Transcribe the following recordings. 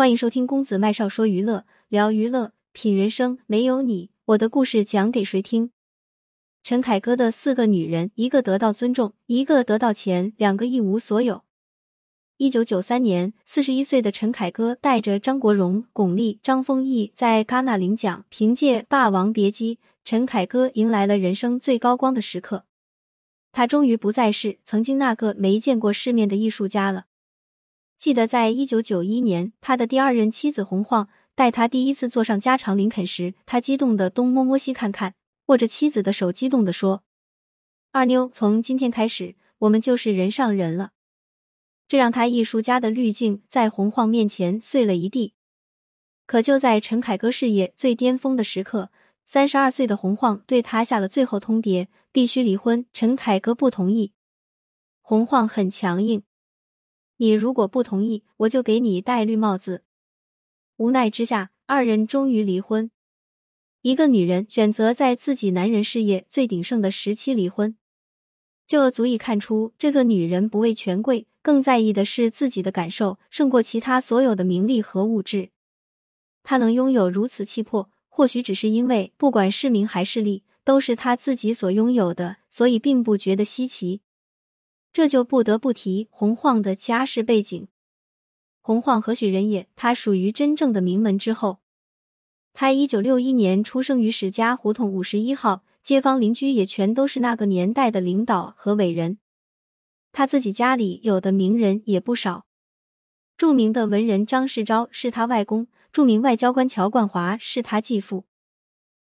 欢迎收听公子麦少说娱乐，聊娱乐，品人生。没有你，我的故事讲给谁听？陈凯歌的四个女人，一个得到尊重，一个得到钱，两个一无所有。一九九三年，四十一岁的陈凯歌带着张国荣、巩俐、张丰毅在戛纳领奖，凭借《霸王别姬》，陈凯歌迎来了人生最高光的时刻。他终于不再是曾经那个没见过世面的艺术家了。记得在一九九一年，他的第二任妻子洪晃带他第一次坐上加长林肯时，他激动的东摸摸西看看，握着妻子的手，激动的说：“二妞，从今天开始，我们就是人上人了。”这让他艺术家的滤镜在洪晃面前碎了一地。可就在陈凯歌事业最巅峰的时刻，三十二岁的洪晃对他下了最后通牒，必须离婚。陈凯歌不同意，洪晃很强硬。你如果不同意，我就给你戴绿帽子。无奈之下，二人终于离婚。一个女人选择在自己男人事业最鼎盛的时期离婚，就足以看出这个女人不畏权贵，更在意的是自己的感受，胜过其他所有的名利和物质。她能拥有如此气魄，或许只是因为不管是名还是利，都是她自己所拥有的，所以并不觉得稀奇。这就不得不提洪晃的家世背景。洪晃何许人也？他属于真正的名门之后。他一九六一年出生于史家胡同五十一号，街坊邻居也全都是那个年代的领导和伟人。他自己家里有的名人也不少，著名的文人张世钊是他外公，著名外交官乔冠华是他继父。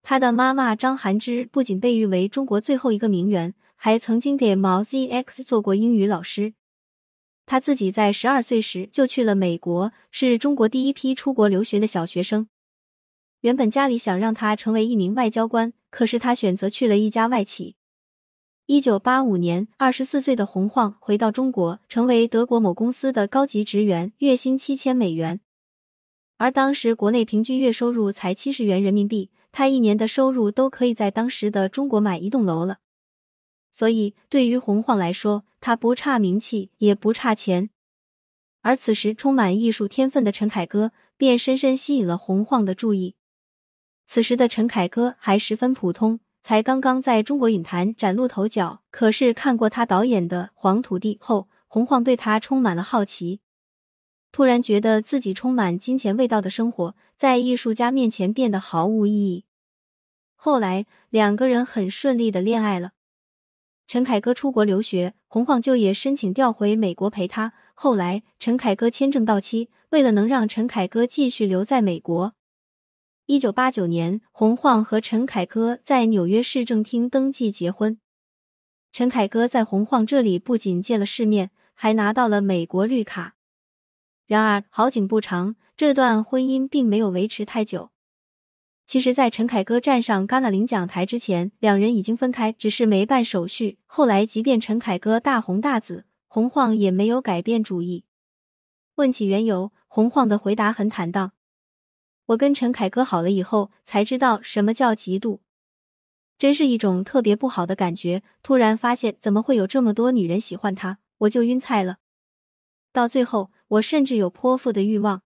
他的妈妈张含之不仅被誉为中国最后一个名媛。还曾经给毛 ZX 做过英语老师。他自己在十二岁时就去了美国，是中国第一批出国留学的小学生。原本家里想让他成为一名外交官，可是他选择去了一家外企。一九八五年，二十四岁的洪晃回到中国，成为德国某公司的高级职员，月薪七千美元。而当时国内平均月收入才七十元人民币，他一年的收入都可以在当时的中国买一栋楼了。所以，对于洪晃来说，他不差名气，也不差钱。而此时，充满艺术天分的陈凯歌便深深吸引了洪晃的注意。此时的陈凯歌还十分普通，才刚刚在中国影坛崭露头角。可是，看过他导演的《黄土地》后，洪晃对他充满了好奇，突然觉得自己充满金钱味道的生活，在艺术家面前变得毫无意义。后来，两个人很顺利的恋爱了。陈凯歌出国留学，洪晃就也申请调回美国陪他。后来，陈凯歌签证到期，为了能让陈凯歌继续留在美国，一九八九年，洪晃和陈凯歌在纽约市政厅登记结婚。陈凯歌在洪晃这里不仅见了世面，还拿到了美国绿卡。然而，好景不长，这段婚姻并没有维持太久。其实，在陈凯歌站上戛纳领奖台之前，两人已经分开，只是没办手续。后来，即便陈凯歌大红大紫，洪晃也没有改变主意。问起缘由，洪晃的回答很坦荡：“我跟陈凯歌好了以后，才知道什么叫嫉妒，真是一种特别不好的感觉。突然发现怎么会有这么多女人喜欢他，我就晕菜了。到最后，我甚至有泼妇的欲望。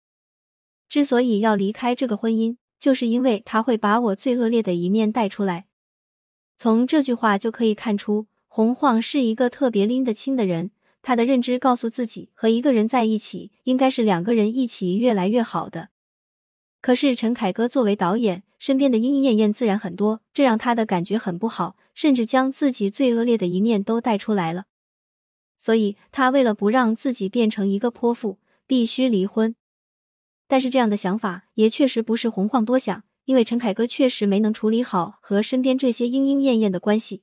之所以要离开这个婚姻。”就是因为他会把我最恶劣的一面带出来。从这句话就可以看出，洪晃是一个特别拎得清的人。他的认知告诉自己，和一个人在一起，应该是两个人一起越来越好的。可是陈凯歌作为导演，身边的莺莺燕燕自然很多，这让他的感觉很不好，甚至将自己最恶劣的一面都带出来了。所以他为了不让自己变成一个泼妇，必须离婚。但是这样的想法也确实不是洪晃多想，因为陈凯歌确实没能处理好和身边这些莺莺燕燕的关系。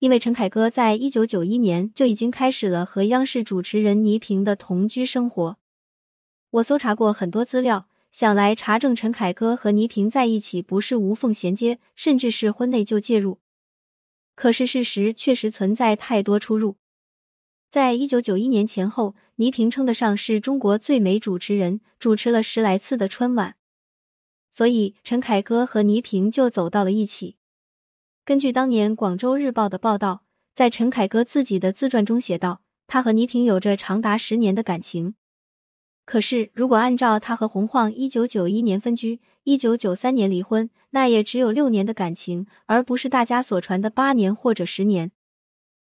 因为陈凯歌在一九九一年就已经开始了和央视主持人倪萍的同居生活。我搜查过很多资料，想来查证陈凯歌和倪萍在一起不是无缝衔接，甚至是婚内就介入。可是事实确实存在太多出入。在一九九一年前后，倪萍称得上是中国最美主持人，主持了十来次的春晚，所以陈凯歌和倪萍就走到了一起。根据当年《广州日报》的报道，在陈凯歌自己的自传中写道，他和倪萍有着长达十年的感情。可是，如果按照他和洪晃一九九一年分居，一九九三年离婚，那也只有六年的感情，而不是大家所传的八年或者十年。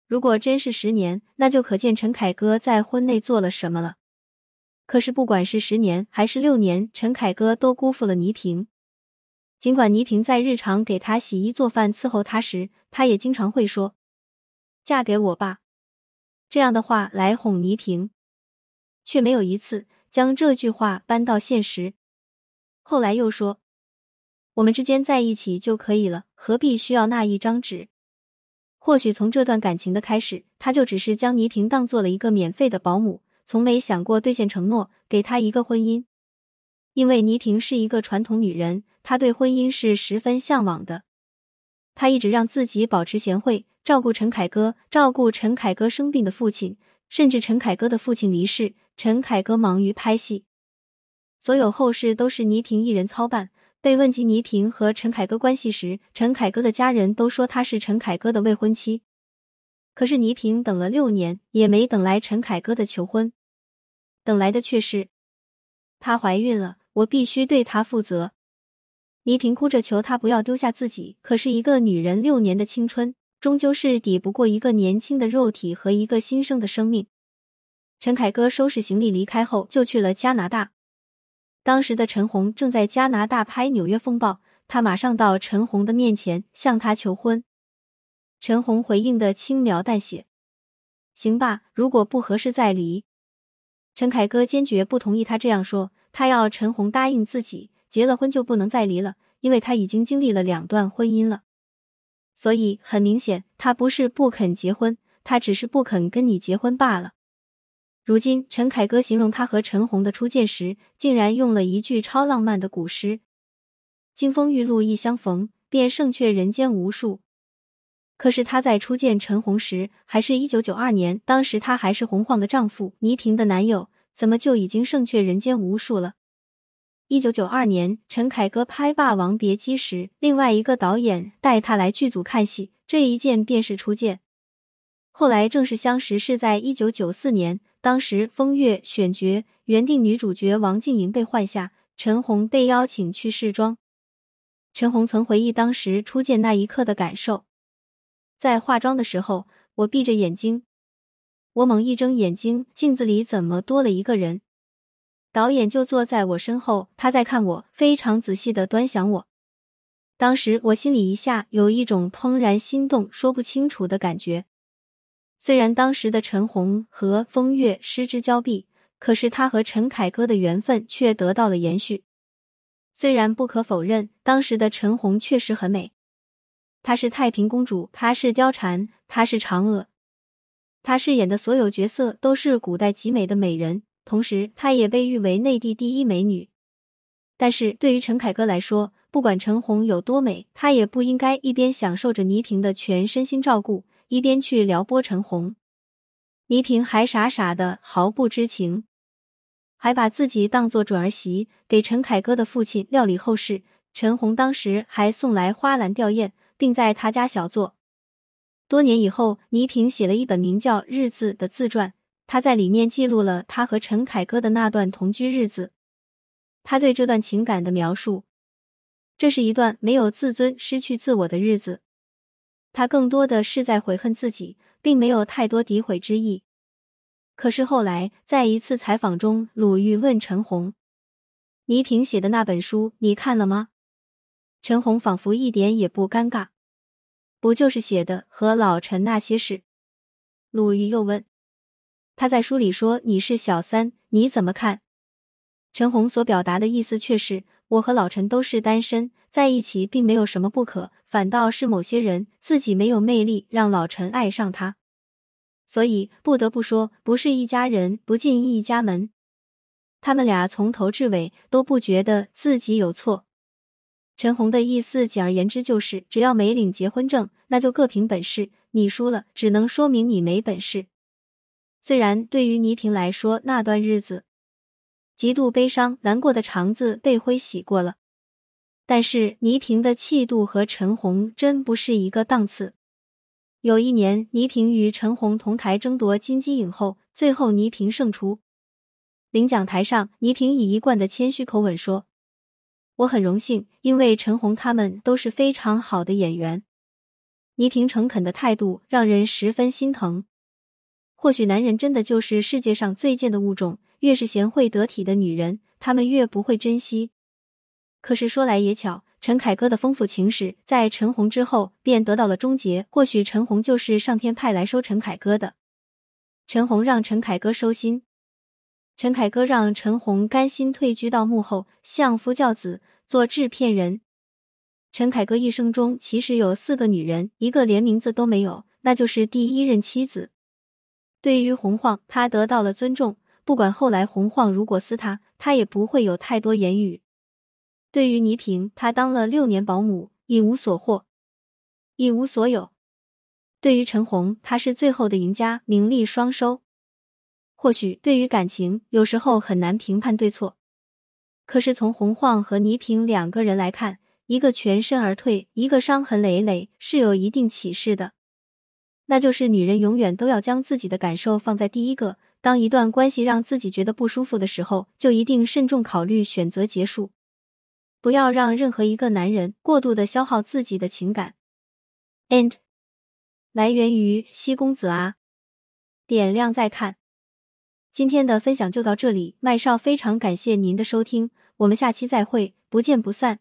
如果真是十年，那就可见陈凯歌在婚内做了什么了。可是，不管是十年还是六年，陈凯歌都辜负了倪萍。尽管倪萍在日常给他洗衣做饭、伺候他时，他也经常会说：“嫁给我吧。”这样的话来哄倪萍，却没有一次。将这句话搬到现实，后来又说：“我们之间在一起就可以了，何必需要那一张纸？”或许从这段感情的开始，他就只是将倪萍当做了一个免费的保姆，从没想过兑现承诺，给她一个婚姻。因为倪萍是一个传统女人，她对婚姻是十分向往的。她一直让自己保持贤惠，照顾陈凯歌，照顾陈凯歌生病的父亲，甚至陈凯歌的父亲离世。陈凯歌忙于拍戏，所有后事都是倪萍一人操办。被问及倪萍和陈凯歌关系时，陈凯歌的家人都说她是陈凯歌的未婚妻。可是倪萍等了六年，也没等来陈凯歌的求婚，等来的却是她怀孕了，我必须对她负责。倪萍哭着求他不要丢下自己，可是一个女人六年的青春，终究是抵不过一个年轻的肉体和一个新生的生命。陈凯歌收拾行李离开后，就去了加拿大。当时的陈红正在加拿大拍《纽约风暴》，他马上到陈红的面前向他求婚。陈红回应的轻描淡写：“行吧，如果不合适再离。”陈凯歌坚决不同意他这样说，他要陈红答应自己，结了婚就不能再离了，因为他已经经历了两段婚姻了。所以很明显，他不是不肯结婚，他只是不肯跟你结婚罢了。如今，陈凯歌形容他和陈红的初见时，竟然用了一句超浪漫的古诗：“金风玉露一相逢，便胜却人间无数。”可是他在初见陈红时，还是一九九二年，当时他还是洪晃的丈夫，倪萍的男友，怎么就已经胜却人间无数了？一九九二年，陈凯歌拍《霸王别姬》时，另外一个导演带他来剧组看戏，这一见便是初见。后来正式相识是在一九九四年。当时风月选角原定女主角王静莹被换下，陈红被邀请去试妆。陈红曾回忆当时初见那一刻的感受，在化妆的时候，我闭着眼睛，我猛一睁眼睛，镜子里怎么多了一个人？导演就坐在我身后，他在看我，非常仔细的端详我。当时我心里一下有一种怦然心动、说不清楚的感觉。虽然当时的陈红和风月失之交臂，可是他和陈凯歌的缘分却得到了延续。虽然不可否认，当时的陈红确实很美，她是太平公主，她是貂蝉，她是嫦娥，她饰演的所有角色都是古代极美的美人，同时她也被誉为内地第一美女。但是对于陈凯歌来说，不管陈红有多美，他也不应该一边享受着倪萍的全身心照顾。一边去撩拨陈红，倪萍还傻傻的毫不知情，还把自己当做准儿媳给陈凯歌的父亲料理后事。陈红当时还送来花篮吊唁，并在他家小坐。多年以后，倪萍写了一本名叫《日子》的自传，他在里面记录了他和陈凯歌的那段同居日子。他对这段情感的描述，这是一段没有自尊、失去自我的日子。他更多的是在悔恨自己，并没有太多诋毁之意。可是后来，在一次采访中，鲁豫问陈红：“倪萍写的那本书你看了吗？”陈红仿佛一点也不尴尬：“不就是写的和老陈那些事？”鲁豫又问：“他在书里说你是小三，你怎么看？”陈红所表达的意思却是。我和老陈都是单身，在一起并没有什么不可，反倒是某些人自己没有魅力，让老陈爱上他。所以不得不说，不是一家人不进一家门。他们俩从头至尾都不觉得自己有错。陈红的意思，简而言之就是，只要没领结婚证，那就各凭本事。你输了，只能说明你没本事。虽然对于倪萍来说，那段日子。极度悲伤、难过的肠子被灰洗过了，但是倪萍的气度和陈红真不是一个档次。有一年，倪萍与陈红同台争夺金鸡影后，最后倪萍胜出。领奖台上，倪萍以一贯的谦虚口吻说：“我很荣幸，因为陈红他们都是非常好的演员。”倪萍诚恳的态度让人十分心疼。或许男人真的就是世界上最贱的物种，越是贤惠得体的女人，他们越不会珍惜。可是说来也巧，陈凯歌的丰富情史在陈红之后便得到了终结。或许陈红就是上天派来收陈凯歌的。陈红让陈凯歌收心，陈凯歌让陈红甘心退居到幕后，相夫教子，做制片人。陈凯歌一生中其实有四个女人，一个连名字都没有，那就是第一任妻子。对于洪晃，他得到了尊重，不管后来洪晃如果撕他，他也不会有太多言语。对于倪萍，他当了六年保姆，一无所获，一无所有。对于陈红，他是最后的赢家，名利双收。或许对于感情，有时候很难评判对错。可是从洪晃和倪萍两个人来看，一个全身而退，一个伤痕累累，是有一定启示的。那就是女人永远都要将自己的感受放在第一个。当一段关系让自己觉得不舒服的时候，就一定慎重考虑选择结束。不要让任何一个男人过度的消耗自己的情感。And 来源于西公子啊，点亮再看。今天的分享就到这里，麦少非常感谢您的收听，我们下期再会，不见不散。